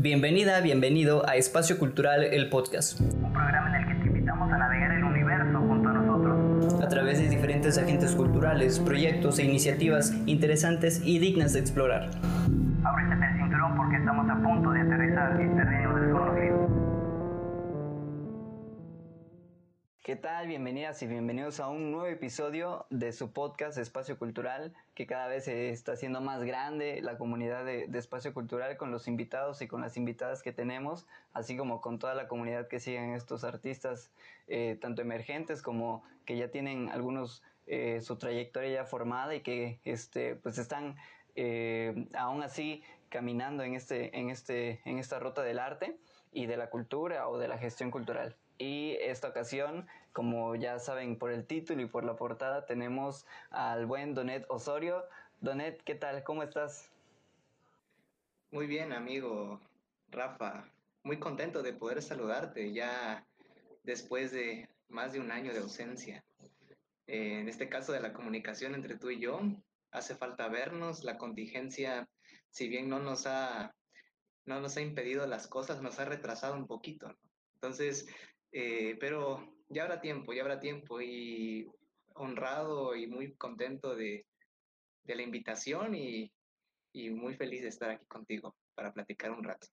Bienvenida, bienvenido a Espacio Cultural, el podcast. Un programa en el que te invitamos a navegar el universo junto a nosotros. A través de diferentes agentes culturales, proyectos e iniciativas interesantes y dignas de explorar. Ábrete el cinturón porque estamos a punto de aterrizar ¿Qué tal? Bienvenidas y bienvenidos a un nuevo episodio de su podcast Espacio Cultural, que cada vez se está haciendo más grande la comunidad de, Espacio Cultural con los invitados y con las invitadas que tenemos, así como con toda la comunidad que siguen estos artistas, eh, tanto emergentes como que ya tienen algunos eh, su trayectoria ya formada y que este, pues están eh, aún así caminando en, este, en, este, en esta ruta del arte y de la cultura o de la gestión cultural. Y esta ocasión, como ya saben por el título y por la portada, tenemos al buen Donet Osorio. Donet, ¿qué tal? ¿Cómo estás? Muy bien, amigo Rafa. Muy contento de poder saludarte ya después de más de un año de ausencia. en este caso de la comunicación entre tú y yo, hace falta vernos. La contingencia, si bien no nos ha, no nos ha impedido las cosas, nos ha retrasado un poquito. Entonces, eh, pero ya habrá tiempo, ya habrá tiempo y honrado y muy contento de, la invitación y, muy feliz de estar aquí contigo para platicar un rato.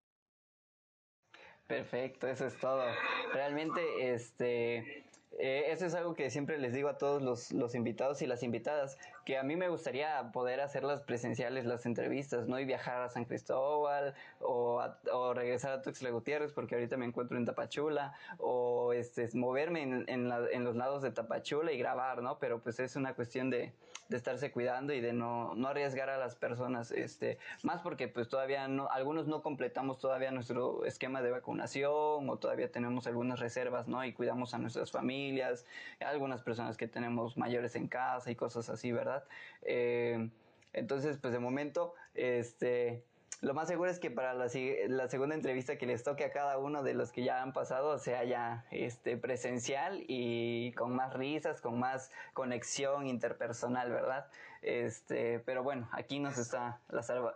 Perfecto, eso es todo. Realmente, este, eh, eso es algo que siempre les digo a todos los, invitados y las invitadas, que a mí me gustaría poder hacerlas presenciales, las entrevistas, ¿no? Y viajar a San Cristóbal o, o regresar a Tuxtla Gutiérrez, porque ahorita me encuentro en Tapachula, o este, moverme en, en, la, en los lados de Tapachula y grabar, ¿no? Pero pues es una cuestión de, de estarse cuidando y de no, no arriesgar a las personas, este, más porque pues todavía no, algunos no completamos todavía nuestro esquema de vacunación o todavía tenemos algunas reservas, ¿no? Y cuidamos a nuestras familias, algunas personas que tenemos mayores en casa y cosas así, ¿verdad? Eh, entonces, pues de momento, este, lo más seguro es que para la, segunda entrevista que les toque a cada uno de los que ya han pasado sea ya este, presencial y con más risas, con más conexión interpersonal, ¿verdad? Este, pero bueno, aquí nos está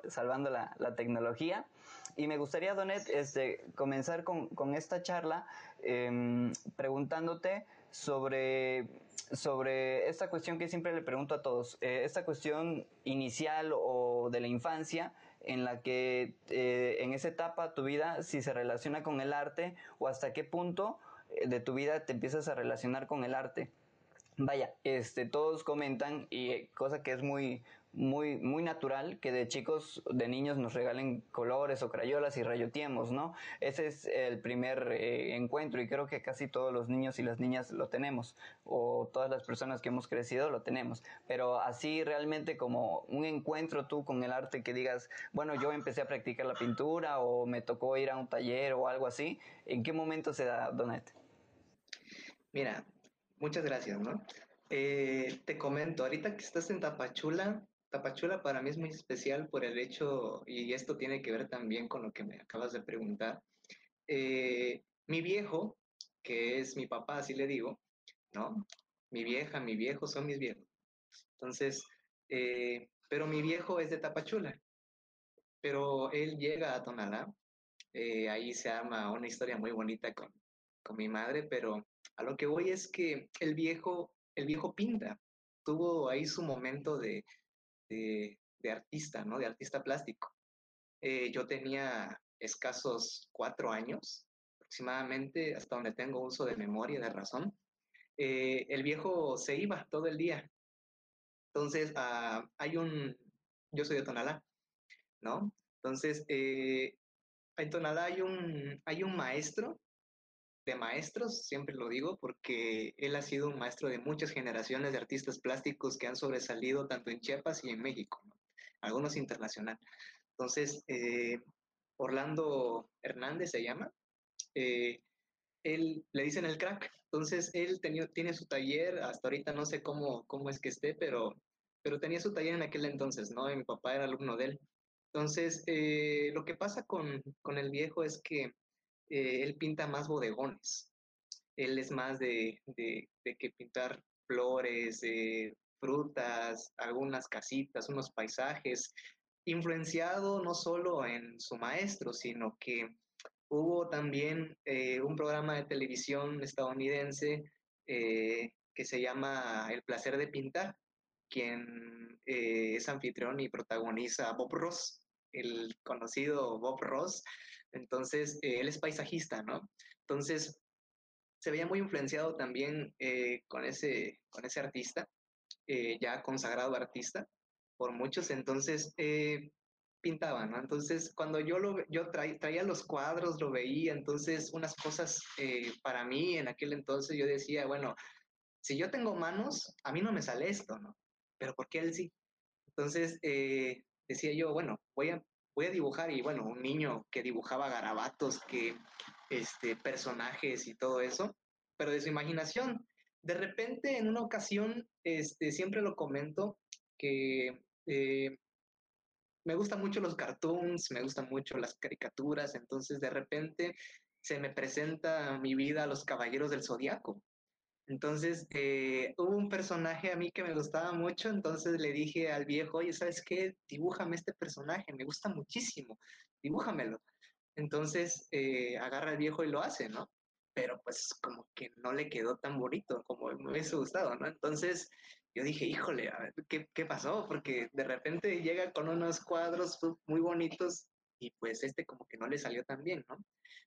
salvando la, tecnología. Y me gustaría, Donet, este, comenzar con, con esta charla em, preguntándote sobre, sobre esta cuestión que siempre le pregunto a todos, eh, esta cuestión inicial o de la infancia en la que eh, en esa etapa tu vida si se relaciona con el arte o hasta qué punto eh, de tu vida te empiezas a relacionar con el arte. Vaya, este, todos comentan y cosa que es muy, muy, muy natural que de chicos, de niños nos regalen colores o crayolas y rayoteemos, ¿no? Ese es el primer eh, encuentro y creo que casi todos los niños y las niñas lo tenemos, o todas las personas que hemos crecido lo tenemos, pero así realmente como un encuentro tú con el arte que digas, bueno, yo empecé a practicar la pintura o me tocó ir a un taller o algo así, ¿en qué momento se da, Donet? Mira, muchas gracias, ¿no? Eh, te comento, ahorita que estás en Tapachula, Tapachula para mí es muy especial por el hecho, y esto tiene que ver también con lo que me acabas de preguntar. Eh, mi viejo, que es mi papá, así le digo, ¿no? Mi vieja, mi viejo son mis viejos. Entonces, eh, pero mi viejo es de Tapachula, pero él llega a Tonalá, eh, ahí se arma una historia muy bonita con, con mi madre, pero a lo que voy es que el viejo, el viejo pinta, tuvo ahí su momento de, de, artista, ¿no? De artista plástico. Eh, yo tenía escasos cuatro años, aproximadamente, hasta donde tengo uso de memoria, de razón. Eh, el viejo se iba todo el día. Entonces, ah, hay un, yo soy de Tonalá, ¿no? Entonces, eh, en Tonalá hay un, hay un maestro de maestros, siempre lo digo, porque él ha sido un maestro de muchas generaciones de artistas plásticos que han sobresalido tanto en Chiapas y en México, algunos internacional. Entonces, eh, Orlando Hernández se llama, eh, él le dicen el crack, entonces él tiene su taller, hasta ahorita no sé cómo, cómo es que esté, pero, pero tenía su taller en aquel entonces, ¿no? Y mi papá era alumno de él. Entonces, eh, lo que pasa con, con el viejo es que eh, él pinta más bodegones. Él es más de, que pintar flores, frutas, algunas casitas, unos paisajes. influenciado no solo en su maestro, sino que hubo también eh, un programa de televisión estadounidense eh, que se llama El placer de pintar, quien eh, es anfitrión y protagoniza Bob Ross, el conocido Bob Ross. Entonces, él es paisajista, ¿no? Entonces, se veía muy influenciado también con, ese, con ese artista, ya consagrado artista por muchos. Entonces, pintaba, ¿no? Entonces, cuando yo, lo, yo traía los cuadros, lo veía, entonces unas cosas eh, para mí en aquel entonces yo decía, bueno, si yo tengo manos, a mí no me sale esto, ¿no? Pero ¿por qué él sí? Entonces, eh, decía yo, bueno, voy a, voy a dibujar y bueno, un niño que dibujaba garabatos, que, este, personajes y todo eso, pero de su imaginación. De repente, en una ocasión, este, siempre lo comento, que eh, me gustan mucho los cartoons, me gustan mucho las caricaturas, entonces de repente se me presenta mi vida a los Caballeros del Zodiaco. Entonces, eh, hubo un personaje a mí que me gustaba mucho, entonces le dije al viejo, oye, ¿sabes qué? Dibújame este personaje, me gusta muchísimo, dibújamelo. Entonces, eh, agarra al viejo y lo hace, ¿no? Pero pues como que no le quedó tan bonito como me hubiese gustado, ¿no? Entonces, yo dije, híjole, ¿qué, ¿qué, pasó? Porque de repente llega con unos cuadros muy bonitos y pues este como que no le salió tan bien, ¿no?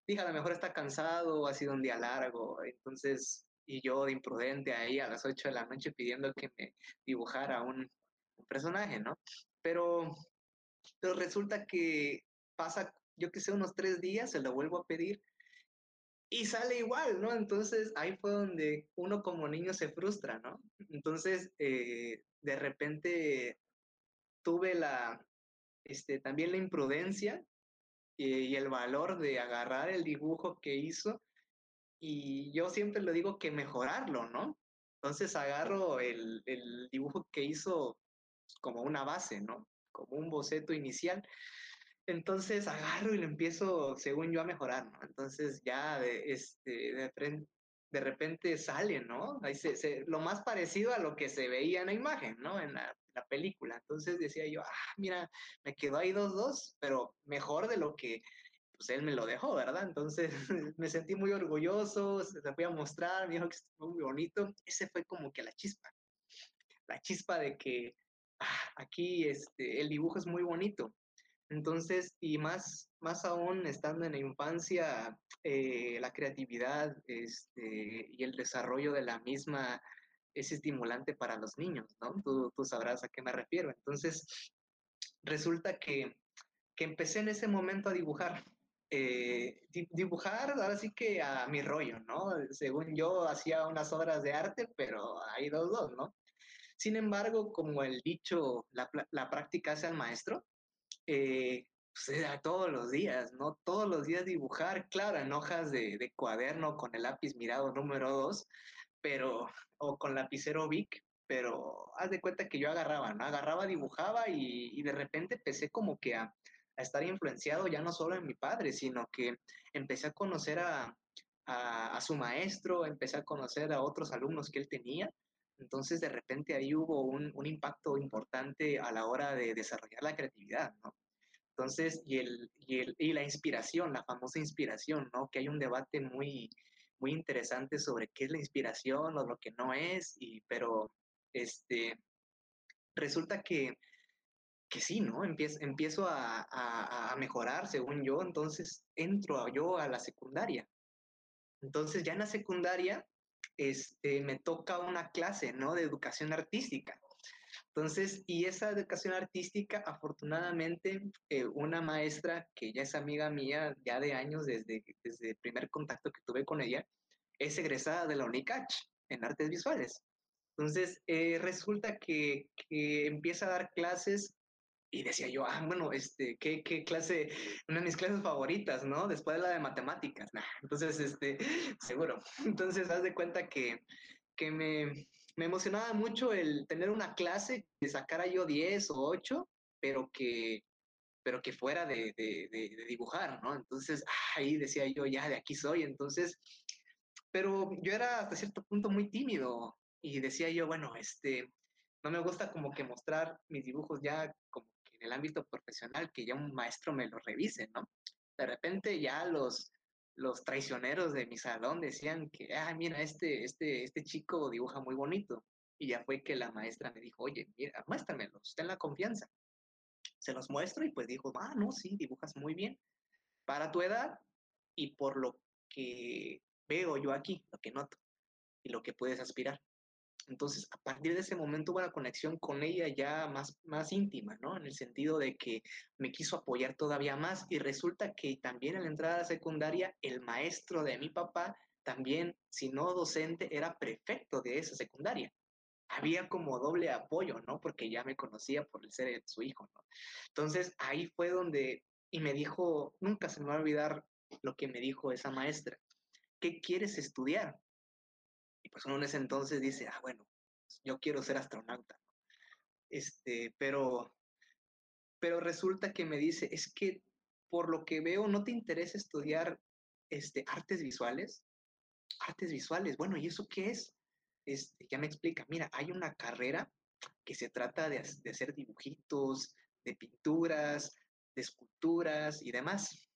Dije, a lo mejor está cansado, ha sido un día largo, entonces, y yo de imprudente ahí a las 8 de la noche pidiendo que me dibujara un, personaje, ¿no? Pero, pero resulta que pasa, yo que sé, unos tres días, se lo vuelvo a pedir y sale igual, ¿no? Entonces ahí fue donde uno como niño se frustra, ¿no? Entonces, eh, de repente tuve la, este, también la imprudencia y, el valor de agarrar el dibujo que hizo y yo siempre le digo que mejorarlo, ¿no? Entonces agarro el, el dibujo que hizo como una base, ¿no? Como un boceto inicial entonces agarro y lo empiezo, según yo, a mejorar, ¿no? Entonces ya de, este, de, de repente sale, ¿no? Ahí se, lo más parecido a lo que se veía en la imagen, ¿no? En la, la película. Entonces decía yo, ah, mira, me quedó ahí dos, dos, pero mejor de lo que pues él me lo dejó, ¿verdad? Entonces me sentí muy orgulloso, se lo fui a mostrar, me dijo que estuvo muy bonito. Ese fue como que la chispa, la chispa de que ah, aquí este, el dibujo es muy bonito. Entonces, y más, más aún estando en la infancia, eh, la creatividad este, y el desarrollo de la misma es estimulante para los niños, ¿no? Tú, tú sabrás a qué me refiero. Entonces, resulta que, que empecé en ese momento a dibujar. Eh, dibujar, ahora sí que a mi rollo, ¿no? Según yo hacía unas obras de arte, pero hay dos, dos, ¿no? Sin embargo, como el dicho, la, la práctica hace al maestro, eh, pues todos los días, ¿no? Todos los días dibujar, claro, en hojas de, de cuaderno con el lápiz mirado número 2, pero, o con lapicero Vic, pero haz de cuenta que yo agarraba, ¿no? Agarraba, dibujaba y, y de repente empecé como que a, a, estar influenciado ya no solo en mi padre, sino que empecé a conocer a, a, a su maestro, empecé a conocer a otros alumnos que él tenía entonces, de repente ahí hubo un, un, impacto importante a la hora de desarrollar la creatividad, ¿no? Entonces, y, el, y, el, y la inspiración, la famosa inspiración, ¿no? Que hay un debate muy, muy interesante sobre qué es la inspiración o lo que no es, y, pero este, resulta que, que sí, ¿no? Empiezo, empiezo a, a, mejorar, según yo, entonces entro yo a la secundaria. Entonces, ya en la secundaria, este, me toca una clase, ¿no? De educación artística. Entonces, y esa educación artística, afortunadamente, eh, una maestra que ya es amiga mía ya de años, desde, desde el primer contacto que tuve con ella, es egresada de la UNICACH en artes visuales. Entonces, eh, resulta que, que, empieza a dar clases y decía yo, ah, bueno, este, ¿qué, qué clase? Una de mis clases favoritas, ¿no? Después de la de matemáticas. Nah, entonces, este, seguro. Entonces, haz de cuenta que, que me, me emocionaba mucho el tener una clase que sacara yo 10 o 8, pero que, pero que fuera de, de, de, de dibujar, ¿no? Entonces, ahí decía yo, ya, de aquí soy. Entonces, pero yo era hasta cierto punto muy tímido y decía yo, bueno, este, no me gusta como que mostrar mis dibujos ya como el ámbito profesional que ya un maestro me lo revise, ¿no? De repente ya los, los traicioneros de mi salón decían que, ah, mira, este, este, este chico dibuja muy bonito. Y ya fue que la maestra me dijo, oye, mira, muéstramelos, ten la confianza. Se los muestro y pues dijo, ah, no, sí, dibujas muy bien. Para tu edad y por lo que veo yo aquí, lo que noto y lo que puedes aspirar. Entonces, a partir de ese momento hubo una conexión con ella ya más, más íntima, ¿no? En el sentido de que me quiso apoyar todavía más y resulta que también en la entrada secundaria, el maestro de mi papá, también, si no docente, era prefecto de esa secundaria. Había como doble apoyo, ¿no? Porque ya me conocía por el ser su hijo, ¿no? Entonces, ahí fue donde, y me dijo, nunca se me va a olvidar lo que me dijo esa maestra. ¿Qué quieres estudiar? Pues uno en ese entonces dice, ah, bueno, yo quiero ser astronauta. Este, pero, pero resulta que me dice, es que por lo que veo no te interesa estudiar este, artes visuales. Artes visuales, bueno, ¿y eso qué es? Este, ya me explica, mira, hay una carrera que se trata de, de hacer dibujitos, de pinturas, de esculturas y demás.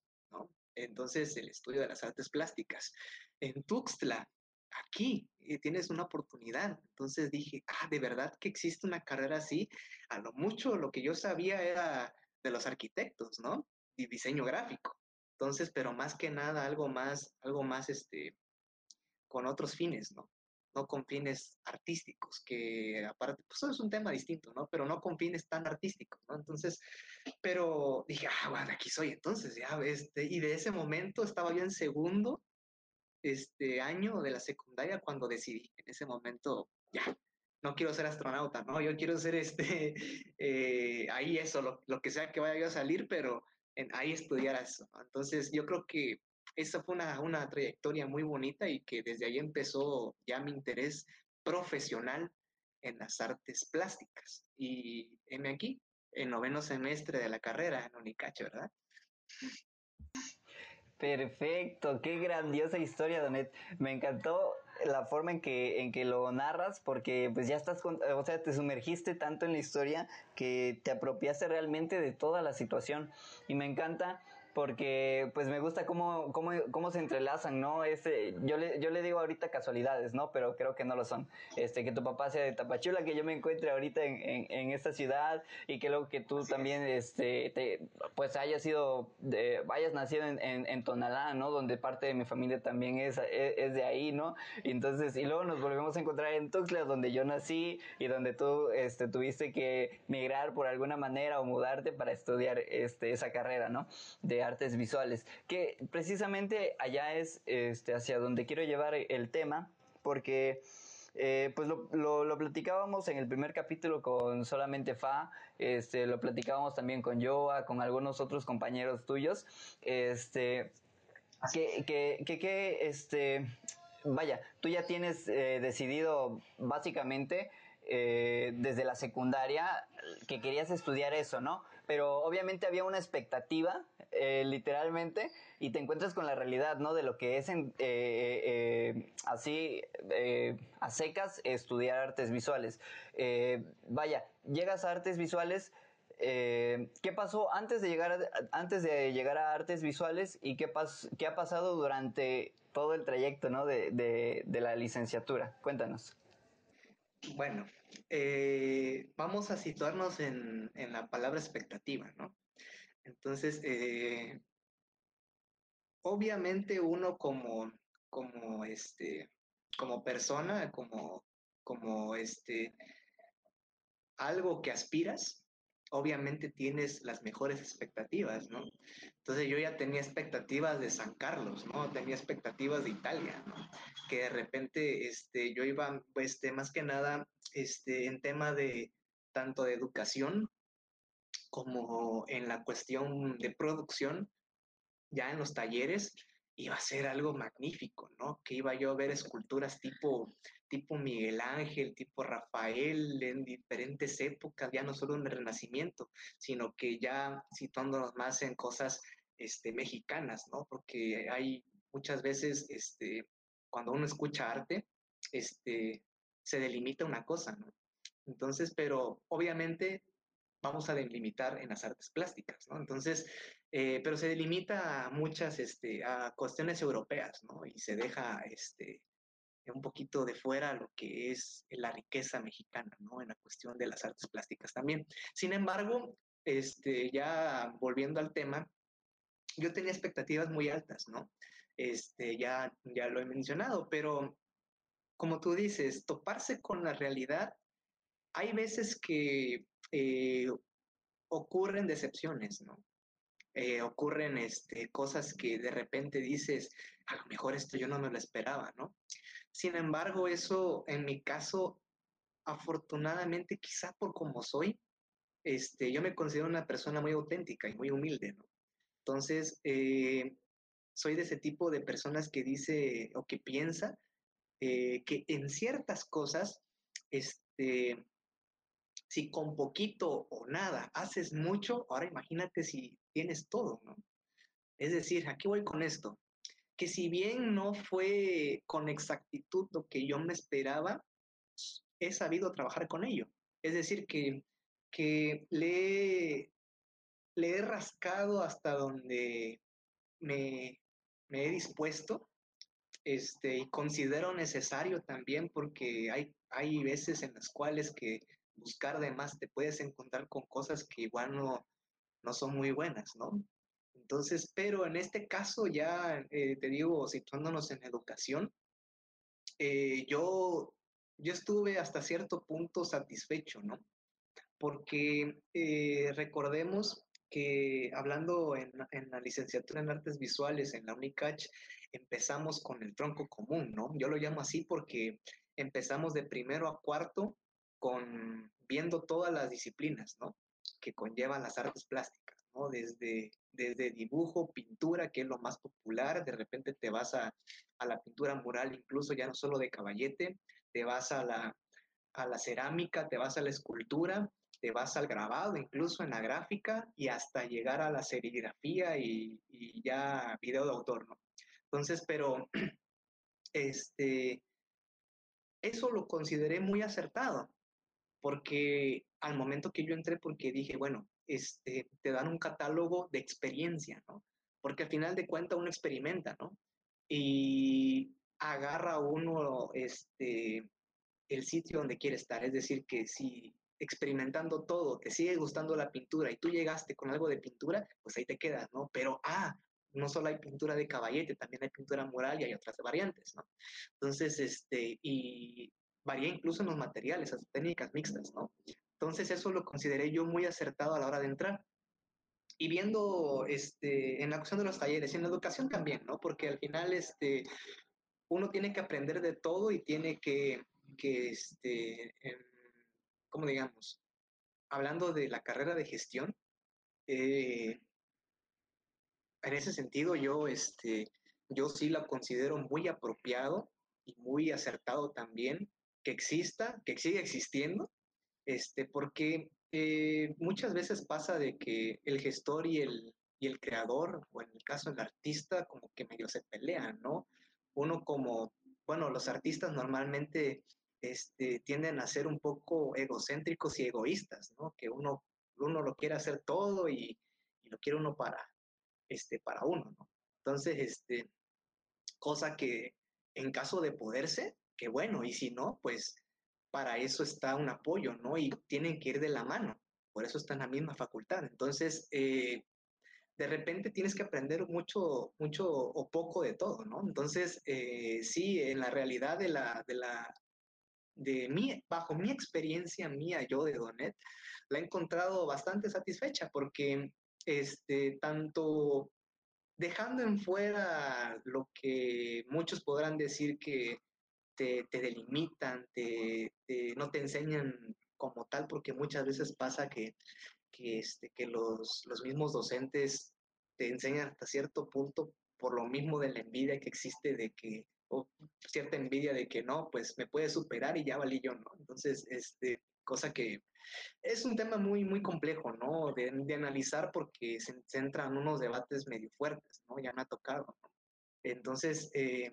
Entonces, el estudio de las artes plásticas. En Tuxtla aquí eh, tienes una oportunidad. Entonces dije, ah, de verdad que existe una carrera así. A lo mucho lo que yo sabía era de los arquitectos, ¿no? Y diseño gráfico. Entonces, pero más que nada algo más, algo más, este, con otros fines, ¿no? No con fines artísticos, que aparte, pues eso es un tema distinto, ¿no? Pero no con fines tan artísticos, ¿no? Entonces, pero dije, ah, bueno, aquí soy entonces, ya, este, y de ese momento estaba yo en segundo este año de la secundaria cuando decidí, en ese momento, ya, no quiero ser astronauta, ¿no? Yo quiero ser este, eh, ahí eso, lo, que sea que vaya yo a salir, pero en, ahí estudiar eso. Entonces, yo creo que esa fue una, una trayectoria muy bonita y que desde ahí empezó ya mi interés profesional en las artes plásticas. Y heme aquí, en noveno semestre de la carrera en Unicache, ¿verdad? Perfecto, qué grandiosa historia, Donet. Me encantó la forma en que, en que lo narras, porque pues ya estás, o sea, te sumergiste tanto en la historia que te apropiaste realmente de toda la situación. Y me encanta porque pues me gusta cómo, cómo, cómo se entrelazan, ¿no? Este, yo, le, yo le digo ahorita casualidades, ¿no? Pero creo que no lo son. Este, que tu papá sea de Tapachula, que yo me encuentre ahorita en, en, en esta ciudad y que luego que tú también, este, te, pues hayas sido, de, hayas nacido en, en, en, Tonalá, ¿no? Donde parte de mi familia también es, es, es, de ahí, ¿no? Y entonces, y luego nos volvemos a encontrar en Tuxtla, donde yo nací y donde tú, este, tuviste que migrar por alguna manera o mudarte para estudiar, este, esa carrera, ¿no? De artes visuales, que precisamente allá es este, hacia donde quiero llevar el tema, porque eh, pues lo, platicábamos en el primer capítulo con solamente Fa, este, lo platicábamos también con Joa, con algunos otros compañeros tuyos, este, que, que, que, que este, vaya, tú ya tienes eh, decidido básicamente eh, desde la secundaria que querías estudiar eso, ¿no? Pero obviamente había una expectativa, eh, literalmente, y te encuentras con la realidad, ¿no? De lo que es en, eh, eh así a secas estudiar artes visuales. vaya, llegas a artes visuales. ¿Qué pasó antes de llegar a, antes de llegar a artes visuales y qué, pas, qué ha pasado durante todo el trayecto ¿no? de, de, la licenciatura? Cuéntanos. Bueno, vamos a situarnos en, en, la palabra expectativa, ¿no? Entonces, eh, obviamente uno como, como, este, como persona, como, como este, algo que aspiras, obviamente tienes las mejores expectativas, ¿no? Entonces yo ya tenía expectativas de San Carlos, ¿no? Tenía expectativas de Italia, ¿no? Que de repente este, yo iba, este, más que nada, este, en tema de tanto de educación como en la cuestión de producción, ya en los talleres, iba a ser algo magnífico, ¿no? Que iba yo a ver esculturas tipo tipo Miguel Ángel, tipo Rafael, en diferentes épocas, ya no solo en el Renacimiento, sino que ya situándonos más en cosas este, mexicanas, ¿no? Porque hay muchas veces, este, cuando uno escucha arte, este, se delimita una cosa, ¿no? Entonces, pero obviamente vamos a delimitar en las artes plásticas, ¿no? Entonces, eh, pero se delimita a muchas, este, a cuestiones europeas, ¿no? Y se deja, este, un poquito de fuera lo que es la riqueza mexicana, ¿no? En la cuestión de las artes plásticas también. Sin embargo, este, ya volviendo al tema, yo tenía expectativas muy altas, ¿no? Este, ya, ya lo he mencionado, pero como tú dices, toparse con la realidad, hay veces que eh, ocurren decepciones, ¿no? Eh, ocurren este, cosas que de repente dices, a lo mejor esto yo no me lo esperaba, ¿no? Sin embargo, eso en mi caso, afortunadamente, quizá por como soy, este, yo me considero una persona muy auténtica y muy humilde, ¿no? Entonces, eh, soy de ese tipo de personas que dice o que piensa que en ciertas cosas, este, si con poquito o nada haces mucho, ahora imagínate si tienes todo, ¿no? Es decir, aquí voy con esto que si bien no fue con exactitud lo que yo me esperaba, he sabido trabajar con ello. Es decir, que, que le, he rascado hasta donde me, me he dispuesto este, y considero necesario también porque hay, hay veces en las cuales que buscar de más te puedes encontrar con cosas que igual no, no son muy buenas, ¿no? Entonces, pero en este caso ya, eh, te digo, situándonos en educación, eh, yo, yo estuve hasta cierto punto satisfecho, ¿no? Porque eh, recordemos que hablando en, en, la licenciatura en artes visuales en la UNICACH, empezamos con el tronco común, ¿no? Yo lo llamo así porque empezamos de primero a cuarto con viendo todas las disciplinas, ¿no? Que conllevan las artes plásticas, ¿no? Desde desde dibujo, pintura, que es lo más popular, de repente te vas a, la pintura mural, incluso ya no solo de caballete, te vas a la, a la cerámica, te vas a la escultura, te vas al grabado, incluso en la gráfica, y hasta llegar a la serigrafía y, y ya video de autor, ¿no? Entonces, pero este, eso lo consideré muy acertado, porque al momento que yo entré, porque dije, bueno, este, te dan un catálogo de experiencia, ¿no? Porque al final de cuentas uno experimenta, ¿no? Y agarra uno este, el sitio donde quiere estar. Es decir, que si experimentando todo te sigue gustando la pintura y tú llegaste con algo de pintura, pues ahí te quedas, ¿no? Pero, ah, no solo hay pintura de caballete, también hay pintura mural y hay otras variantes, ¿no? Entonces, este, y varía incluso en los materiales, las técnicas mixtas, ¿no? Entonces eso lo consideré yo muy acertado a la hora de entrar. Y viendo este, en la cuestión de los talleres y en la educación también, ¿no? Porque al final este, uno tiene que aprender de todo y tiene que, que este, ¿cómo digamos? Hablando de la carrera de gestión, eh, en ese sentido yo, este, yo sí la considero muy apropiado y muy acertado también que exista, que siga existiendo este, porque eh, muchas veces pasa de que el gestor y el, y el creador, o en el caso del artista, como que medio se pelean, ¿no? Uno como, bueno, los artistas normalmente este, tienden a ser un poco egocéntricos y egoístas, ¿no? Que uno, uno lo quiere hacer todo y, y lo quiere uno para, este, para uno, ¿no? Entonces, este, cosa que en caso de poderse, que bueno, y si no, pues para eso está un apoyo, ¿no? Y tienen que ir de la mano, por eso está en la misma facultad. Entonces, eh, de repente tienes que aprender mucho, mucho o poco de todo, ¿no? Entonces, eh, sí, en la realidad de la, de la, de mí, bajo mi experiencia mía, yo de Donet, la he encontrado bastante satisfecha porque, este, tanto dejando en fuera lo que muchos podrán decir que te, delimitan, te, no te enseñan como tal, porque muchas veces pasa que, que, este, que los, los mismos docentes te enseñan hasta cierto punto por lo mismo de la envidia que existe de que, o cierta envidia de que no, pues me puede superar y ya valí yo, ¿no? Entonces, este, cosa que es un tema muy, muy complejo, ¿no? De, analizar porque se, centran en unos debates medio fuertes, ¿no? Ya me ha tocado, ¿no? Entonces, eh,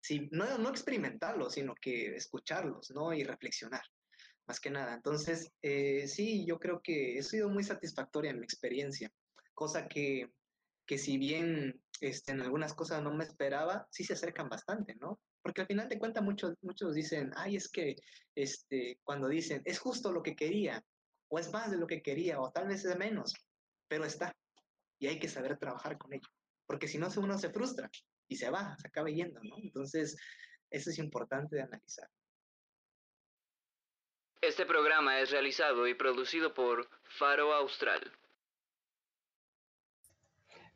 sí, no, no experimentarlos, sino que escucharlos, ¿no? Y reflexionar. más que nada. Entonces, eh, sí, yo creo que he sido muy satisfactoria en mi experiencia, cosa que, que si bien este, en algunas cosas no me esperaba, sí se acercan bastante, ¿no? Porque al final de cuentas muchos, muchos dicen, ay, es que este, cuando dicen, es justo lo que quería, o es más de lo que quería, o tal vez es menos, pero está. Y hay que saber trabajar con ello, porque si no uno se frustra y se va, se acaba yendo, ¿no? Entonces, eso es importante de analizar. Este programa es realizado y producido por Faro Austral.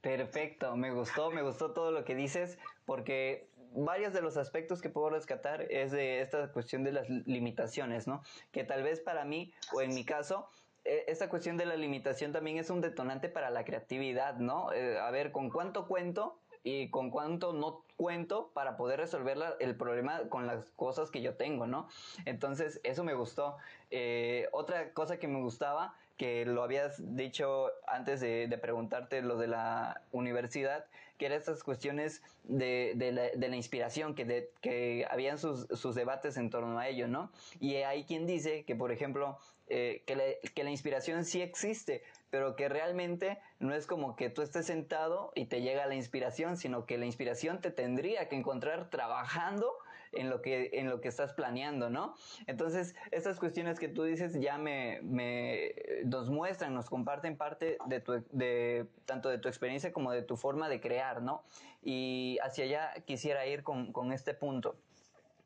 Perfecto, me gustó, me gustó todo lo que dices, porque varios de los aspectos que puedo rescatar es de esta cuestión de las limitaciones, ¿no? Que tal vez para mí, o en mi caso, e, esta cuestión de la limitación también es un detonante para la creatividad, ¿no? Eh, a ver, ¿con cuánto cuento y con cuánto no cuento para poder resolver el problema con las cosas que yo tengo, ¿no? Entonces, eso me gustó. Eh, otra cosa que me gustaba, que lo habías dicho antes de, preguntarte lo de la universidad, que eran estas cuestiones de, la, inspiración, que, de, que habían sus, sus debates en torno a ello, ¿no? Y hay quien dice que, por ejemplo, eh, que, que, la inspiración sí existe, pero que realmente no es como que tú estés sentado y te llega la inspiración, sino que la inspiración te tendría que encontrar trabajando en lo que, en lo que estás planeando, ¿no? Entonces, estas cuestiones que tú dices ya me, me nos muestran, nos comparten parte de tu, de, tanto de tu experiencia como de tu forma de crear, ¿no? Y hacia allá quisiera ir con, con este punto.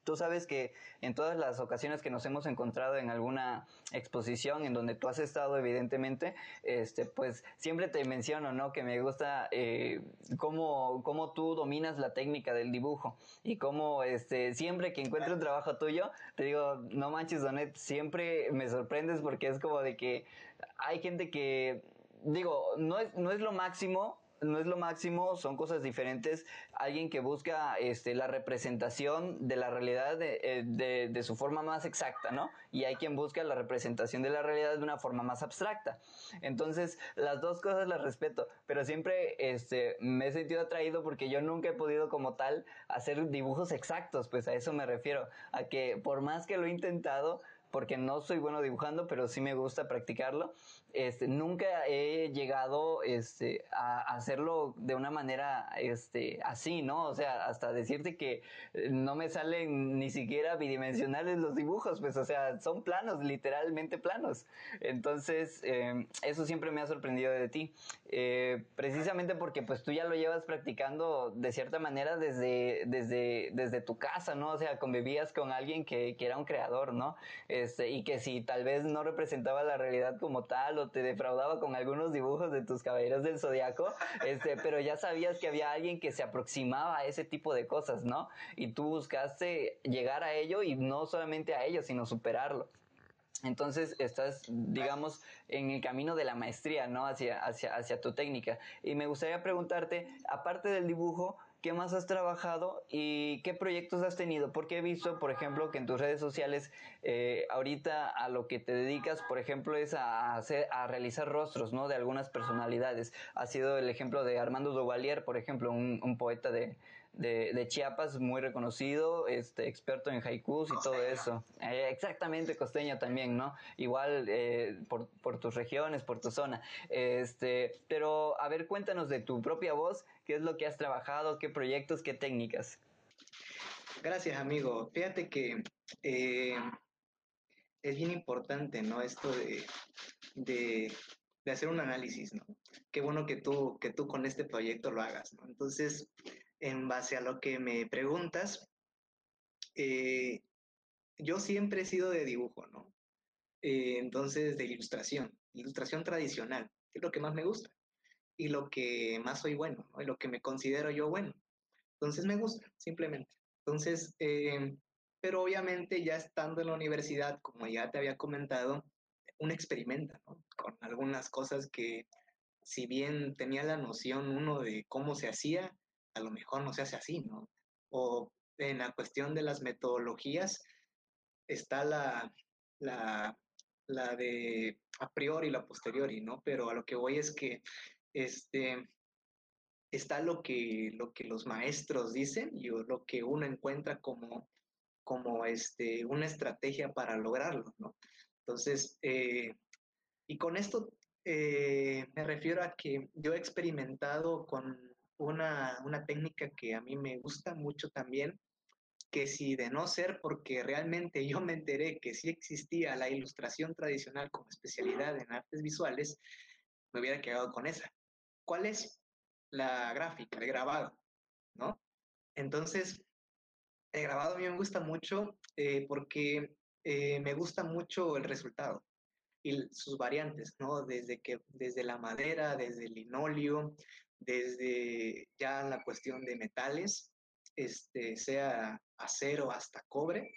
Tú sabes que en todas las ocasiones que nos hemos encontrado en alguna exposición en donde tú has estado, evidentemente, este, pues siempre te menciono, ¿no? Que me gusta eh, cómo, cómo tú dominas la técnica del dibujo y cómo, este, siempre que encuentro un trabajo tuyo, te digo, no manches, Donet, siempre me sorprendes porque es como de que hay gente que, digo, no es, no es lo máximo, no es lo máximo, son cosas diferentes. Alguien que busca este, la representación de la realidad de, eh, de, de, su forma más exacta, ¿no? Y hay quien busca la representación de la realidad de una forma más abstracta. Entonces, las dos cosas las respeto, pero siempre este, me he sentido atraído porque yo nunca he podido como tal hacer dibujos exactos, pues a eso me refiero, a que por más que lo he intentado, porque no soy bueno dibujando, pero sí me gusta practicarlo. Este, nunca he llegado este, a hacerlo de una manera este, así, ¿no? O sea, hasta decirte que eh, no me salen ni siquiera bidimensionales los dibujos, pues, o sea, son planos, literalmente planos. Entonces, eh, eso siempre me ha sorprendido de ti. Eh, precisamente porque, pues, tú ya lo llevas practicando de cierta manera desde, desde, desde tu casa, ¿no? O sea, convivías con alguien que, que era un creador, ¿no? Este, y que si tal vez no representaba la realidad como tal o te defraudaba con algunos dibujos de tus caballeros del zodiaco, este, pero ya sabías que había alguien que se aproximaba a ese tipo de cosas, ¿no? Y tú buscaste llegar a ello y no solamente a ello, sino superarlo. Entonces estás, digamos, en el camino de la maestría, ¿no? Hacia, hacia, hacia tu técnica. Y me gustaría preguntarte, aparte del dibujo, ¿Qué más has trabajado y qué proyectos has tenido? Porque he visto, por ejemplo, que en tus redes sociales, eh, ahorita a lo que te dedicas, por ejemplo, es a, hacer, a realizar rostros, ¿no? De algunas personalidades. Ha sido el ejemplo de Armando Duvalier, por ejemplo, un poeta de, de, de, Chiapas, muy reconocido, este, experto en haikus y todo eso. Eh, exactamente, costeño también, ¿no? Igual eh, por, por, tus regiones, por tu zona. Este, pero, a ver, cuéntanos de tu propia voz, qué es lo que has trabajado, qué proyectos, qué técnicas. Gracias, amigo. Fíjate que eh, es bien importante, ¿no? Esto de, de, de, hacer un análisis, ¿no? Qué bueno que tú, que tú con este proyecto lo hagas, ¿no? Entonces, en base a lo que me preguntas, eh, yo siempre he sido de dibujo, ¿no? Eh, entonces, de ilustración, ilustración tradicional, que es lo que más me gusta y lo que más soy bueno, ¿no? Y lo que me considero yo bueno. Entonces, me gusta, simplemente. Entonces, eh, pero obviamente ya estando en la universidad, como ya te había comentado, uno experimenta, ¿no? Con algunas cosas que, si bien tenía la noción uno de cómo se hacía, a lo mejor no se hace así, ¿no? O en la cuestión de las metodologías está la, la, la de a priori y la posteriori, ¿no? Pero a lo que voy es que este, está lo que, lo que los maestros dicen y lo que uno encuentra como, como este, una estrategia para lograrlo, ¿no? Entonces, eh, y con esto eh, me refiero a que yo he experimentado con una, una técnica que a mí me gusta mucho también, que si de no ser porque realmente yo me enteré que sí existía la ilustración tradicional como especialidad en artes visuales, me hubiera quedado con esa. ¿Cuál es? La gráfica, el grabado, ¿no? Entonces, el grabado a mí me gusta mucho eh, porque eh, me gusta mucho el resultado y sus variantes, ¿no? Desde, que, desde la madera, desde el linóleo, desde ya la cuestión de metales, este, sea acero hasta cobre,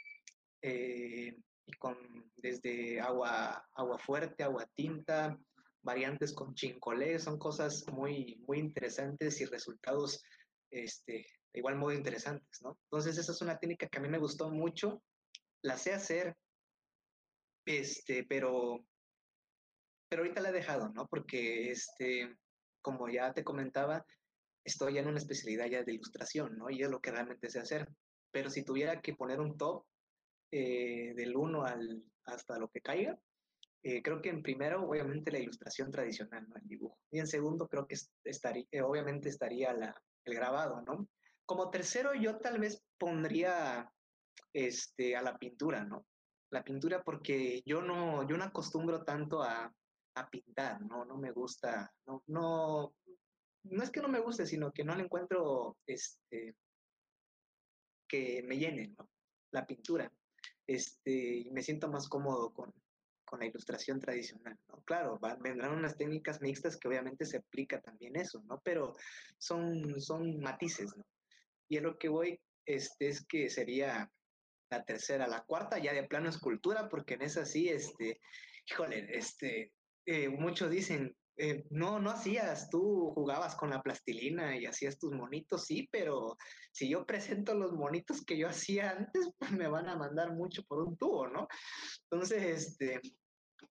eh, y con desde agua, agua fuerte, agua tinta, variantes con chincolé, son cosas muy, muy interesantes y resultados este, de igual modo interesantes, ¿no? Entonces esa es una técnica que a mí me gustó mucho, la sé hacer, este, pero, pero ahorita la he dejado, ¿no? Porque, este, como ya te comentaba, estoy en una especialidad ya de ilustración, ¿no? Y es lo que realmente sé hacer. Pero si tuviera que poner un top eh, del 1 al, hasta lo que caiga, eh, creo que en primero, obviamente, la ilustración tradicional, ¿no? El dibujo. Y en segundo, creo que estaría, eh, obviamente estaría la, el grabado, ¿no? Como tercero, yo tal vez pondría este, a la pintura, ¿no? La pintura porque yo no, yo no acostumbro tanto a, a pintar, ¿no? No me gusta, no, no, no es que no me guste, sino que no le encuentro este, que me llene. La pintura. Este, y me siento más cómodo con, con la ilustración tradicional. Claro, vendrán unas técnicas mixtas que obviamente se aplica también eso, ¿no? Pero son, son matices. Y a lo que voy este, es que sería la tercera, la cuarta ya de plano escultura, porque en esa sí, este, híjole, este, eh, muchos dicen, eh, no, no hacías, tú jugabas con la plastilina y hacías tus monitos, sí, pero si yo presento los monitos que yo hacía antes, pues me van a mandar mucho por un tubo, ¿no? Entonces, este,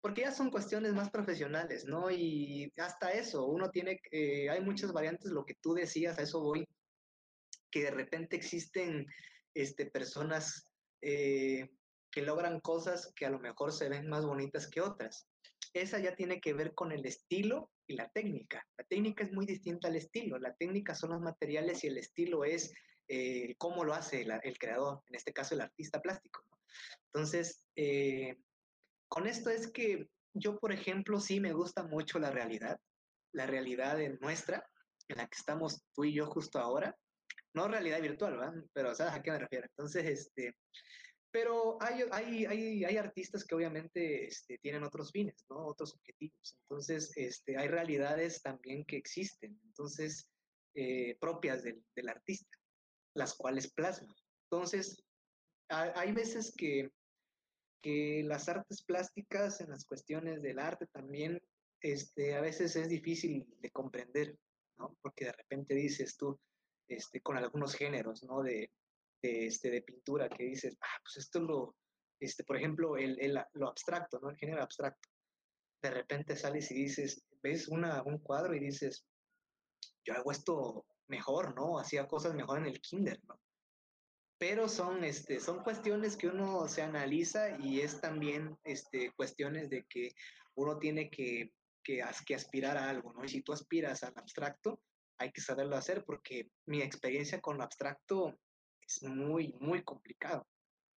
porque ya son cuestiones más profesionales, ¿no? Y hasta eso, uno tiene, eh, hay muchas variantes, lo que tú decías, a eso voy, que de repente existen este, personas eh, que logran cosas que a lo mejor se ven más bonitas que otras esa ya tiene que ver con el estilo y la técnica. La técnica es muy distinta al estilo. La técnica son los materiales y el estilo es eh, cómo lo hace el, creador, en este caso el artista plástico. Entonces, eh, con esto es que yo, por ejemplo, sí me gusta mucho la realidad, la realidad nuestra, en la que estamos tú y yo justo ahora. No realidad virtual, ¿verdad? Pero ¿sabes a qué me refiero? Entonces, este, pero hay, hay, hay, hay artistas que obviamente este, tienen otros fines, ¿no? Otros objetivos. Entonces, este, hay realidades también que existen, entonces, eh, propias del, del, artista, las cuales plasman. Entonces, hay veces que, que las artes plásticas en las cuestiones del arte también, este, a veces es difícil de comprender, ¿no? Porque de repente dices tú, este, con algunos géneros, ¿no? De, de, este, de pintura que dices, ah, pues esto es lo, este, por ejemplo, el, el, lo abstracto, ¿no? El género abstracto. De repente sales y dices, ves una, un cuadro y dices, yo hago esto mejor, ¿no? Hacía cosas mejor en el kinder, ¿no? Pero son, este, son cuestiones que uno se analiza y es también este, cuestiones de que uno tiene que, que, que aspirar a algo, ¿no? Y si tú aspiras al abstracto, hay que saberlo hacer porque mi experiencia con lo abstracto es muy, muy complicado,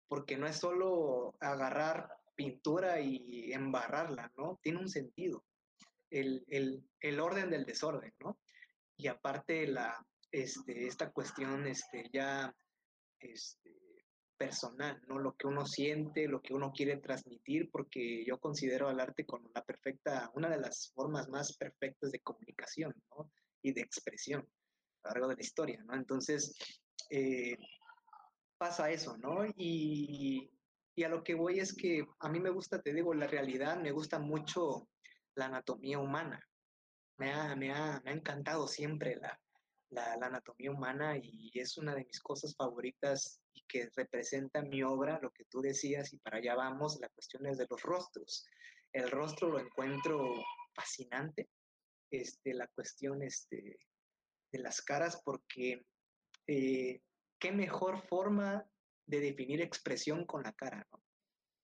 porque no es solo agarrar pintura y embarrarla, ¿no? Tiene un sentido, el, el, el orden del desorden, ¿no? Y aparte la, este, esta cuestión este, ya este, personal, ¿no? Lo que uno siente, lo que uno quiere transmitir, porque yo considero al arte como la perfecta, una de las formas más perfectas de comunicación, ¿no? Y de expresión a lo largo de la historia, ¿no? Entonces, eh, pasa eso, ¿no? Y, a lo que voy es que a mí me gusta, te digo, la realidad, me gusta mucho la anatomía humana. Me ha, me ha, me ha encantado siempre la, la, la, anatomía humana y es una de mis cosas favoritas y que representa mi obra, lo que tú decías, y para allá vamos, la cuestión es de los rostros. El rostro lo encuentro fascinante, este, la cuestión este, de las caras, porque eh, qué mejor forma de definir expresión con la cara, ¿no?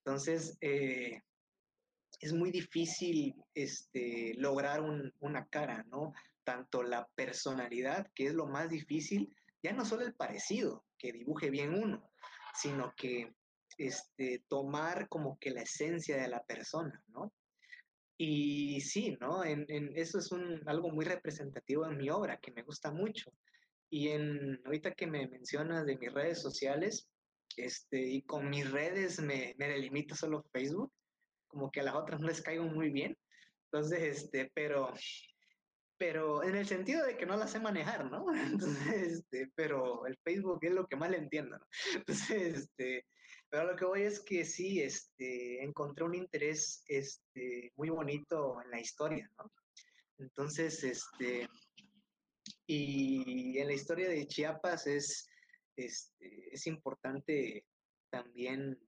Entonces, eh, es muy difícil este, lograr un, una cara, ¿no? Tanto la personalidad, que es lo más difícil, ya no solo el parecido, que dibuje bien uno, sino que este, tomar como que la esencia de la persona, ¿no? Y sí, ¿no? En, en eso es un, algo muy representativo en mi obra, que me gusta mucho. Y en, ahorita que me mencionas de mis redes sociales, este, y con mis redes me, me delimito solo Facebook, como que a las otras no les caigo muy bien. Entonces, este, pero, pero en el sentido de que no las sé manejar, ¿no? Entonces, este, pero el Facebook es lo que más le entiendo, ¿no? Entonces, este, pero lo que voy es que sí, este, encontré un interés, este, muy bonito en la historia, ¿no? Entonces, este, y en la historia de Chiapas es, es importante también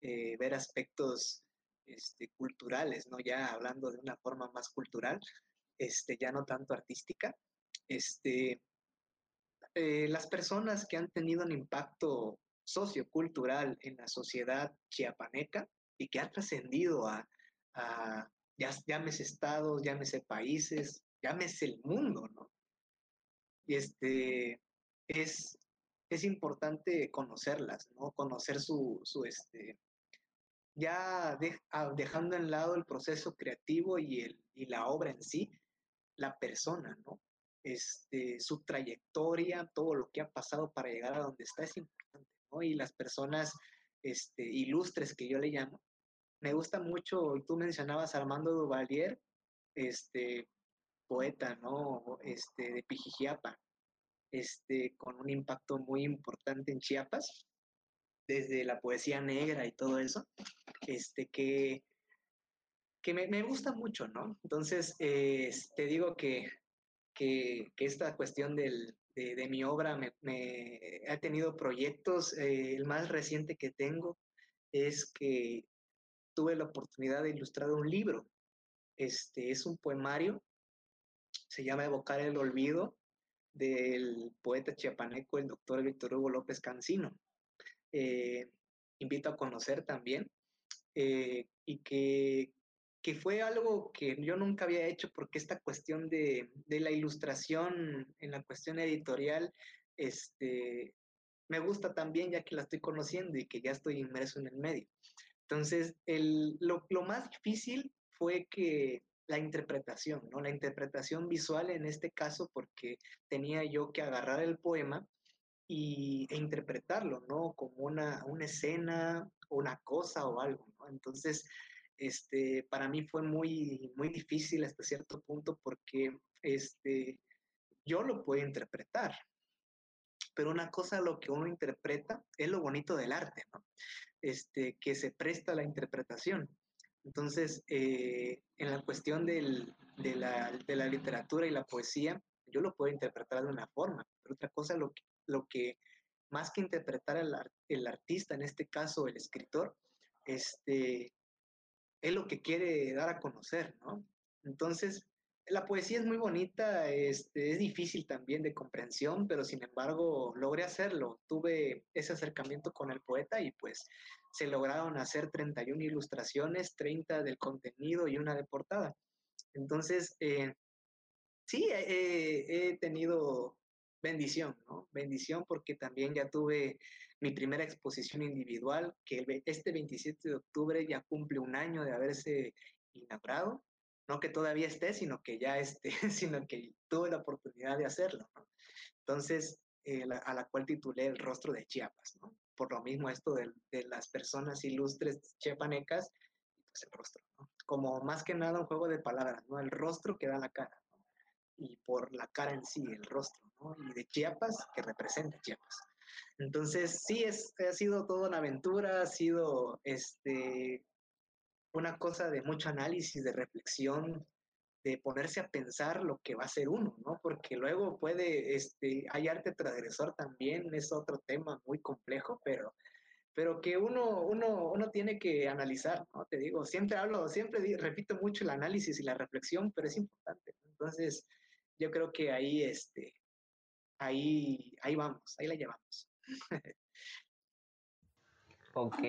eh, ver aspectos este, culturales, ¿no? Ya hablando de una forma más cultural, este, ya no tanto artística. Este, eh, las personas que han tenido un impacto sociocultural en la sociedad chiapaneca y que ha trascendido a, a ya, llámese estados, llámese países, llámese el mundo, ¿no? Este, es, es importante conocerlas, ¿no? Conocer su, su, este, ya de, ah, dejando en lado el proceso creativo y, el, y la obra en sí, la persona, ¿no? Este, su trayectoria, todo lo que ha pasado para llegar a donde está es importante, ¿no? Y las personas este, ilustres que yo le llamo. Me gusta mucho, tú mencionabas a Armando Duvalier, este, poeta, ¿no? Este, de Pijijiapa, este, con un impacto muy importante en Chiapas desde la poesía negra y todo eso, este, que, que me, gusta mucho, ¿no? Entonces, eh, te digo que, que, que esta cuestión de, mi obra me, me ha tenido proyectos, eh, el más reciente que tengo es que tuve la oportunidad de ilustrar un libro, este, es un poemario, se llama Evocar el Olvido, del poeta chiapaneco, el doctor Víctor Hugo López Cancino eh, invito a conocer también, eh, y que, que, fue algo que yo nunca había hecho porque esta cuestión de, de la ilustración en la cuestión editorial, este, me gusta también ya que la estoy conociendo y que ya estoy inmerso en el medio. Entonces, el, lo, lo más difícil fue que la interpretación, ¿no? La interpretación visual en este caso, porque tenía yo que agarrar el poema y, e interpretarlo, ¿no? Como una, una escena, una cosa o algo, ¿no? Entonces, este, para mí fue muy, muy difícil hasta cierto punto porque este, yo lo puedo interpretar, pero una cosa lo que uno interpreta es lo bonito del arte, ¿no? Este, que se presta a la interpretación. Entonces, eh, en la cuestión de, la, literatura y la poesía, yo lo puedo interpretar de una forma, pero otra cosa lo que más que interpretar el, el artista, en este caso el escritor, este, es lo que quiere dar a conocer, ¿no? Entonces, la poesía es muy bonita, este, es difícil también de comprensión, pero sin embargo logré hacerlo. Tuve ese acercamiento con el poeta y pues se lograron hacer 31 ilustraciones, 30 del contenido y una de portada. Entonces, eh, sí, eh, he tenido bendición, ¿no? Bendición porque también ya tuve mi primera exposición individual, que este 27 de octubre ya cumple un año de haberse inaugurado. No que todavía esté, sino que ya esté, sino que tuve la oportunidad de hacerlo, ¿no? Entonces, eh, a la cual titulé El rostro de Chiapas, ¿no? Por lo mismo esto de, de las personas ilustres chiapanecas, pues el rostro, ¿no? Como más que nada un juego de palabras, ¿no? El rostro que da la cara, ¿no? Y por la cara en sí, el rostro, ¿no? y de Chiapas, que representa Chiapas. Entonces, sí, es, ha sido toda una aventura, ha sido este, una cosa de mucho análisis, de reflexión, de ponerse a pensar lo que va a ser uno, ¿no? Porque luego puede, este, hay arte transgresor también, es otro tema muy complejo, pero, pero que uno, uno, uno tiene que analizar, ¿no? Te digo, siempre hablo, siempre repito mucho el análisis y la reflexión, pero es importante. Entonces, yo creo que ahí, este, ahí, ahí vamos, ahí la llevamos. Ok,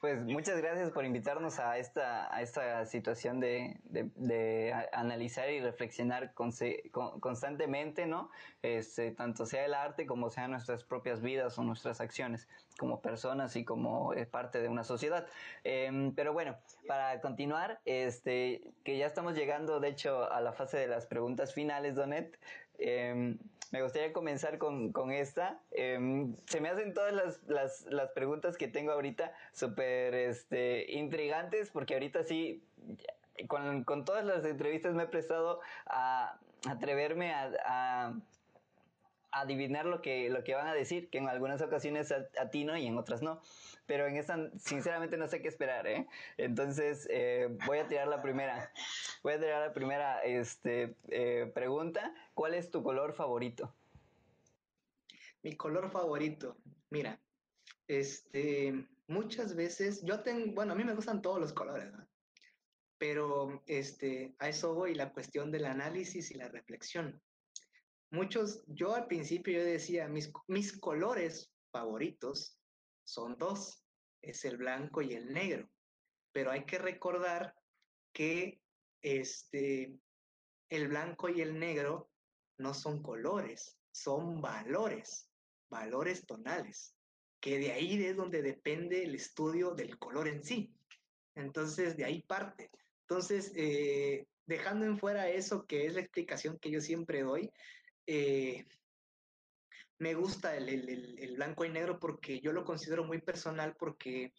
pues muchas gracias por invitarnos a esta, a esta situación de, de, analizar y reflexionar con, con, constantemente, ¿no? Este, tanto sea el arte como sean nuestras propias vidas o nuestras acciones como personas y como eh, parte de una sociedad. Eh, pero bueno, para continuar, este, que ya estamos llegando, de hecho, a la fase de las preguntas finales, Donet. Eh, me gustaría comenzar con, con esta. Eh, se me hacen todas las, las, las preguntas que tengo ahorita súper este, intrigantes, porque ahorita sí, con, con, todas las entrevistas me he prestado a atreverme a, a adivinar lo que, lo que van a decir, que en algunas ocasiones atino y en otras no. Pero en esta, sinceramente, no sé qué esperar, ¿eh? Entonces, eh, voy a tirar la primera. Voy a tirar la primera este, eh, pregunta. ¿Cuál es tu color favorito? Mi color favorito, mira, este, muchas veces, yo tengo, bueno, a mí me gustan todos los colores. Pero este, a eso voy, la cuestión del análisis y la reflexión muchos, yo al principio yo decía, mis, mis colores favoritos son dos, es el blanco y el negro, pero hay que recordar que este, el blanco y el negro no son colores, son valores, valores tonales, que de ahí es donde depende el estudio del color en sí. Entonces, de ahí parte. Entonces, eh, dejando en fuera eso, que es la explicación que yo siempre doy, eh, me gusta el, el, el, blanco y negro porque yo lo considero muy personal porque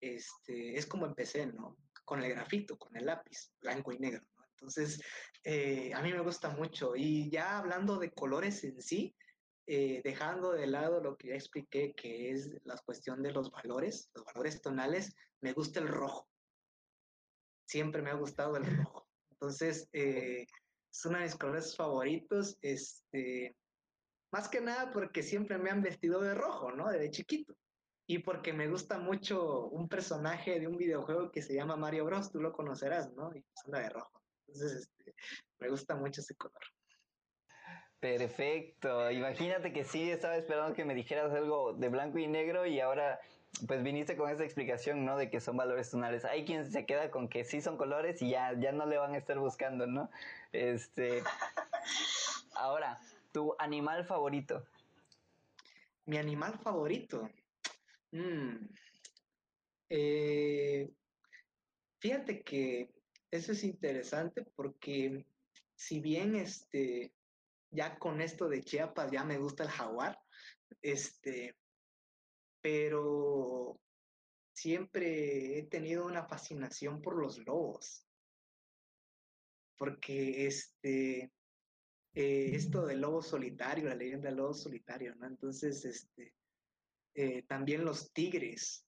este, es como empecé, ¿no? Con el grafito, con el lápiz, blanco y negro, ¿no? Entonces, eh, a mí me gusta mucho. Y ya hablando de colores en sí, eh, dejando de lado lo que ya expliqué, que es la cuestión de los valores, los valores tonales, me gusta el rojo. Siempre me ha gustado el rojo. Entonces, eh, es uno de mis colores favoritos, este, más que nada porque siempre me han vestido de rojo, ¿no? Desde chiquito. Y porque me gusta mucho un personaje de un videojuego que se llama Mario Bros, tú lo conocerás, ¿no? Y es de rojo. Entonces, este, me gusta mucho ese color. Perfecto. Imagínate que sí estaba esperando que me dijeras algo de blanco y negro y ahora pues viniste con esa explicación, ¿no? De que son valores tonales. Hay quien se queda con que sí son colores y ya, ya no le van a estar buscando, ¿no? Este. Ahora, tu animal favorito. Mi animal favorito. Mm. Eh, fíjate que eso es interesante porque si bien este ya con esto de Chiapas ya me gusta el jaguar, este pero siempre he tenido una fascinación por los lobos. Porque este, eh, esto del lobo solitario, la leyenda del lobo solitario, ¿no? Entonces, este, eh, también los tigres,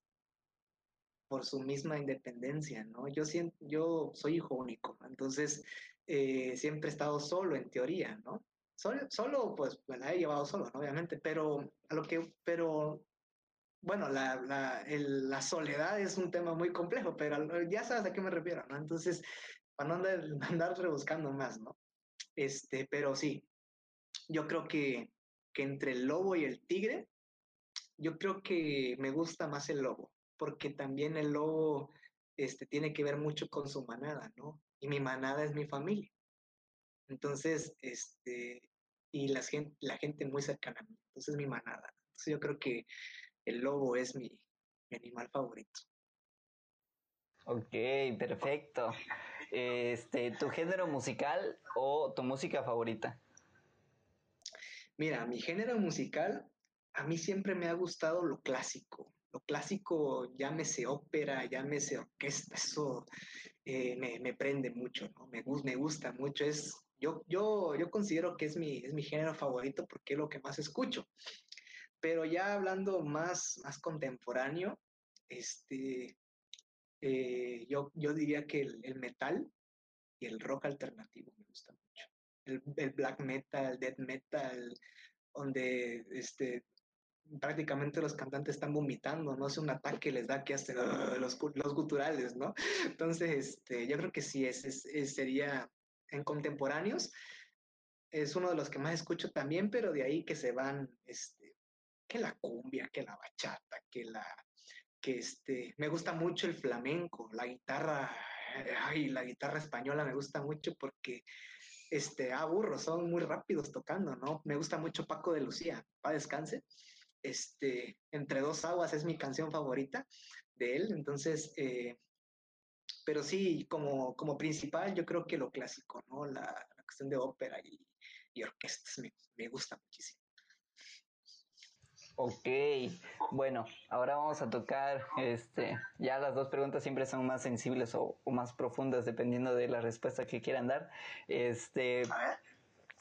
por su misma independencia, ¿no? Yo, siento, yo soy hijo único, entonces eh, siempre he estado solo en teoría, ¿no? Solo, solo pues, me la he llevado solo, ¿no? obviamente, pero a lo que, pero bueno, la, la, soledad es un tema muy complejo, pero ya sabes a qué me refiero, ¿no? Entonces, para no andar, andar rebuscando más, ¿no? Este, pero sí, yo creo que, que entre el lobo y el tigre, yo creo que me gusta más el lobo, porque también el lobo este, tiene que ver mucho con su manada, ¿no? Y mi manada es mi familia. Entonces, este, y la gente, la gente muy cercana a mí, entonces mi manada. Entonces yo creo que el lobo es mi, mi animal favorito. Ok, perfecto. Este, ¿tu género musical o tu música favorita? Mira, mi género musical, a mí siempre me ha gustado lo clásico. Lo clásico, llámese ópera, llámese orquesta, eso eh, me, me, prende mucho, ¿no? Me, me gusta mucho. Es, yo, yo, yo considero que es mi, es mi género favorito porque es lo que más escucho. Pero ya hablando más, más contemporáneo, este, eh, yo, yo diría que el, el, metal y el rock alternativo me gusta mucho. El, el, black metal, death metal, donde este, prácticamente los cantantes están vomitando, no es un ataque les da que hace uh, los, los guturales, ¿no? Entonces, este, yo creo que sí, es, es, es, sería en contemporáneos, es uno de los que más escucho también, pero de ahí que se van este, que la cumbia, que la bachata, que la, que este, me gusta mucho el flamenco, la guitarra, ay, la guitarra española me gusta mucho porque, este, aburro, ah, son muy rápidos tocando, ¿no? Me gusta mucho Paco de Lucía, para descanse. Este, Entre dos aguas es mi canción favorita de él, entonces, eh, pero sí, como, como principal, yo creo que lo clásico, ¿no? La, cuestión de ópera y, orquestas me gusta muchísimo. Ok, bueno, ahora vamos a tocar, este, ya las dos preguntas siempre son más sensibles o, más profundas dependiendo de la respuesta que quieran dar. Este,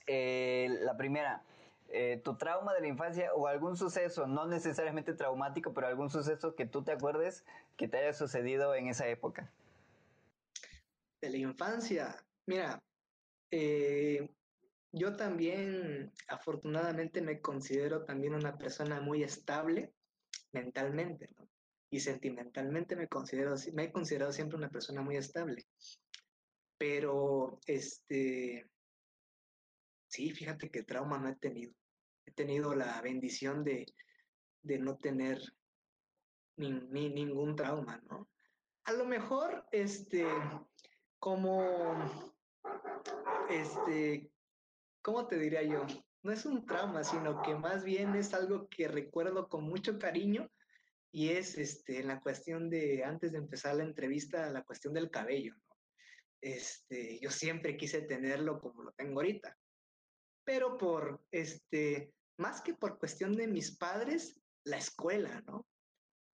eh, la primera, eh, tu trauma de la infancia o algún suceso, no necesariamente traumático, pero algún suceso que tú te acuerdes que te haya sucedido en esa época. De la infancia, mira, eh, yo también, afortunadamente, me considero también una persona muy estable mentalmente, ¿no? Y sentimentalmente me considero, me he considerado siempre una persona muy estable. Pero, este, sí, fíjate que trauma no he tenido. He tenido la bendición de, de no tener ni, ni, ningún trauma, ¿no? A lo mejor, este, como, este, ¿cómo te diría yo? No es un trauma, sino que más bien es algo que recuerdo con mucho cariño y es este, en la cuestión de, antes de empezar la entrevista, la cuestión del cabello, ¿no? Este, yo siempre quise tenerlo como lo tengo ahorita, pero por, este, más que por cuestión de mis padres, la escuela, ¿no?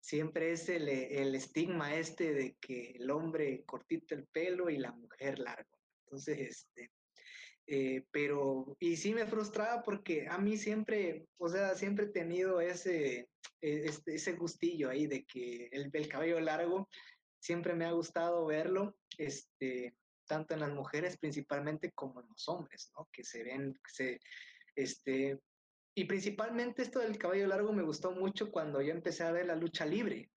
Siempre es el, el estigma este de que el hombre cortito el pelo y la mujer largo. Entonces, este, eh, pero, y sí me frustraba porque a mí siempre, o sea, siempre he tenido ese, e, este, ese gustillo ahí de que el, el, cabello largo, siempre me ha gustado verlo, este, tanto en las mujeres principalmente como en los hombres, ¿no? Que se ven, se, este, y principalmente esto del cabello largo me gustó mucho cuando yo empecé a ver la lucha libre.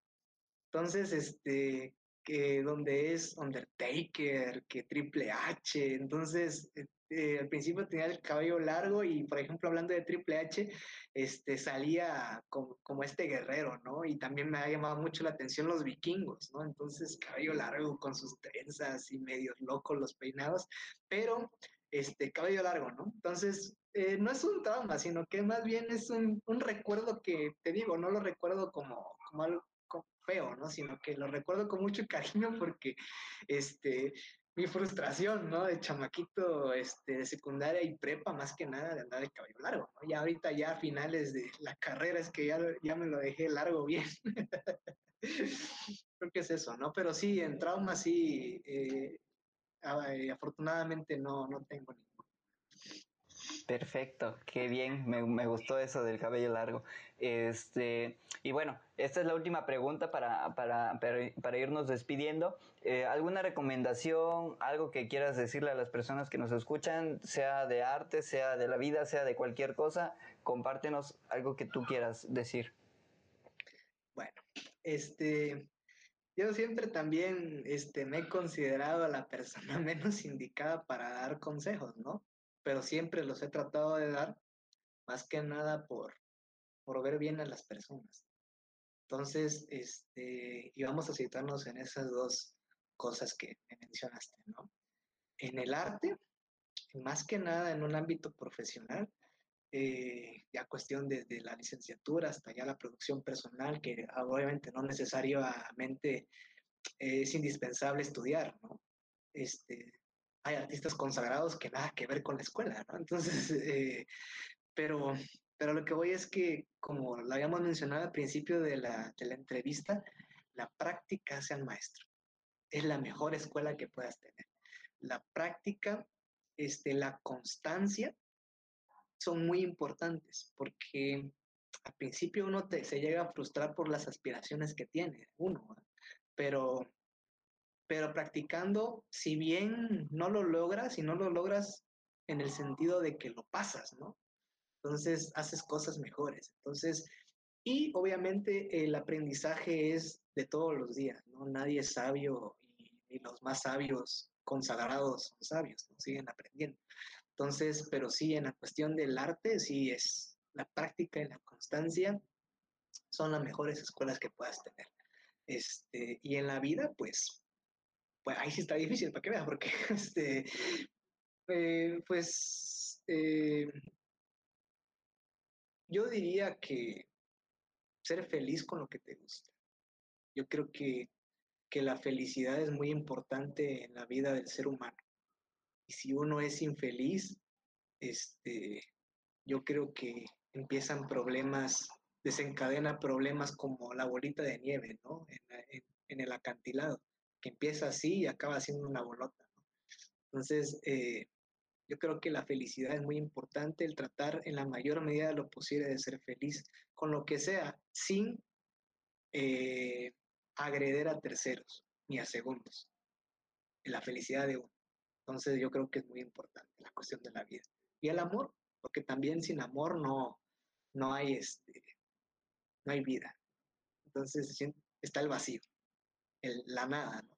Entonces, este, que donde es Undertaker, que Triple H, entonces eh, al principio tenía el cabello largo y, por ejemplo, hablando de Triple H, este, salía como, como, este guerrero, ¿no? Y también me ha llamado mucho la atención los vikingos, ¿no? Entonces, cabello largo con sus trenzas y medios locos los peinados, pero, este, cabello largo, ¿no? Entonces, eh, no es un trauma, sino que más bien es un, un, recuerdo que, te digo, no lo recuerdo como, como algo feo, ¿no? Sino que lo recuerdo con mucho cariño porque, este, mi frustración, ¿no? De chamaquito este, de secundaria y prepa, más que nada de andar de cabello largo, ¿no? Ya ahorita, ya a finales de la carrera, es que ya, ya me lo dejé largo bien. Creo que es eso, ¿no? Pero sí, en trauma sí, eh, afortunadamente no, no tengo ninguno. Perfecto, qué bien, me, me, gustó eso del cabello largo. Este, y bueno, esta es la última pregunta para, para, para, irnos despidiendo. Eh, ¿Alguna recomendación, algo que quieras decirle a las personas que nos escuchan, sea de arte, sea de la vida, sea de cualquier cosa? Compártenos algo que tú quieras decir. Bueno, este, yo siempre también este, me he considerado la persona menos indicada para dar consejos, ¿no? pero siempre los he tratado de dar más que nada por, por ver bien a las personas. Entonces, este, y vamos a citarnos en esas dos cosas que mencionaste, ¿no? En el arte, más que nada en un ámbito profesional, eh, ya cuestión desde la licenciatura hasta ya la producción personal, que obviamente no necesariamente es indispensable estudiar, ¿no? Este, hay artistas consagrados que nada que ver con la escuela, ¿no? Entonces, eh, pero, pero lo que voy es que, como lo habíamos mencionado al principio de la, entrevista, la práctica hace al maestro. Es la mejor escuela que puedas tener. La práctica, este, la constancia son muy importantes porque al principio uno te, se llega a frustrar por las aspiraciones que tiene uno, ¿no? pero pero practicando, si bien no lo logras, y no lo logras en el sentido de que lo pasas, ¿no? Entonces haces cosas mejores. Entonces, y obviamente el aprendizaje es de todos los días, ¿no? Nadie es sabio y, los más sabios consagrados son sabios, ¿no? siguen aprendiendo. Entonces, pero sí, en la cuestión del arte, sí es la práctica y la constancia son las mejores escuelas que puedas tener. Este, y en la vida, pues, pues ahí sí está difícil, para que vean, porque este, eh, pues eh, yo diría que ser feliz con lo que te gusta. Yo creo que, que la felicidad es muy importante en la vida del ser humano. Y si uno es infeliz, este, yo creo que empiezan problemas, desencadena problemas como la bolita de nieve, ¿no? En, el acantilado, que empieza así y acaba siendo una bolota. Entonces, eh, yo creo que la felicidad es muy importante, el tratar en la mayor medida de lo posible de ser feliz con lo que sea, sin eh, agreder a terceros ni a segundos. La felicidad de uno. Entonces yo creo que es muy importante la cuestión de la vida. Y el amor, porque también sin amor no, no hay este, no hay vida. Entonces está el vacío, el, la nada, ¿no?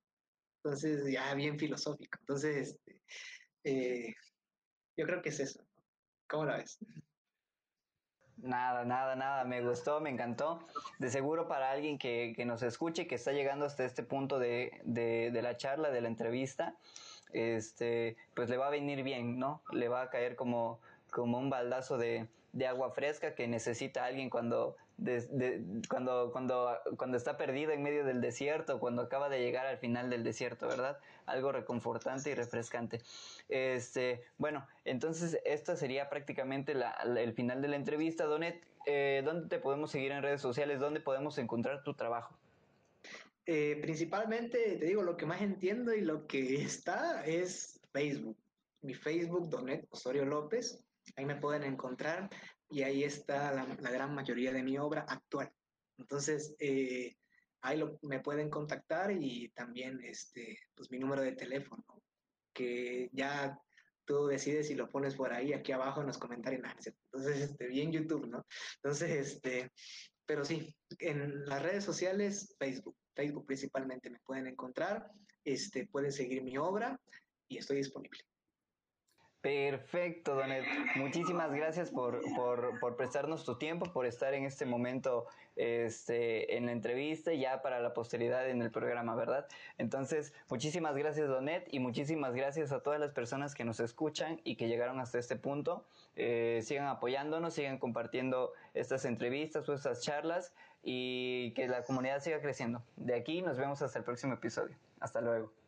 Entonces ya bien filosófico. Entonces, este, eh, yo creo que es eso. ¿Cómo la ves? Nada, nada, nada, me gustó, me encantó. De seguro para alguien que, que nos escuche, que está llegando hasta este punto de, de, de, la charla, de la entrevista, este, pues le va a venir bien, ¿no? Le va a caer como, como un baldazo de, de agua fresca que necesita alguien cuando, cuando, cuando, cuando está perdido en medio del desierto, cuando acaba de llegar al final del desierto, ¿verdad? Algo reconfortante y refrescante. Este, bueno, entonces esto sería prácticamente la, el final de la entrevista. Donet, eh, ¿dónde te podemos seguir en redes sociales? ¿Dónde podemos encontrar tu trabajo? Eh, principalmente, te digo, lo que más entiendo y lo que está es Facebook. Mi Facebook, Donet Osorio López. Ahí me pueden encontrar y ahí está la, gran mayoría de mi obra actual. Entonces, eh, ahí me pueden contactar y también este, pues, mi número de teléfono, que ya tú decides si lo pones por ahí, aquí abajo en los comentarios. Entonces, este, bien YouTube, ¿no? Entonces, este, pero sí, en las redes sociales, Facebook, Facebook principalmente me pueden encontrar, este, pueden seguir mi obra y estoy disponible. Perfecto, Donet. Muchísimas gracias por, por, por, prestarnos tu tiempo, por estar en este momento este, en la entrevista y ya para la posteridad en el programa, ¿verdad? Entonces, muchísimas gracias, Donet, y muchísimas gracias a todas las personas que nos escuchan y que llegaron hasta este punto. Eh, sigan apoyándonos, sigan compartiendo estas entrevistas o estas charlas y que la comunidad siga creciendo. De aquí nos vemos hasta el próximo episodio. Hasta luego.